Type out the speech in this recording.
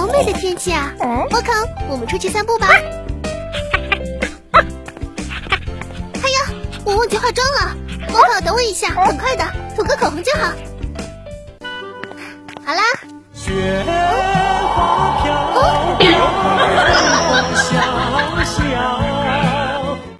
好美的天气啊，我靠，我们出去散步吧。哎呀，我忘记化妆了，我靠，等我一下，很快的，涂个口红就好。好啦。哦。风萧萧。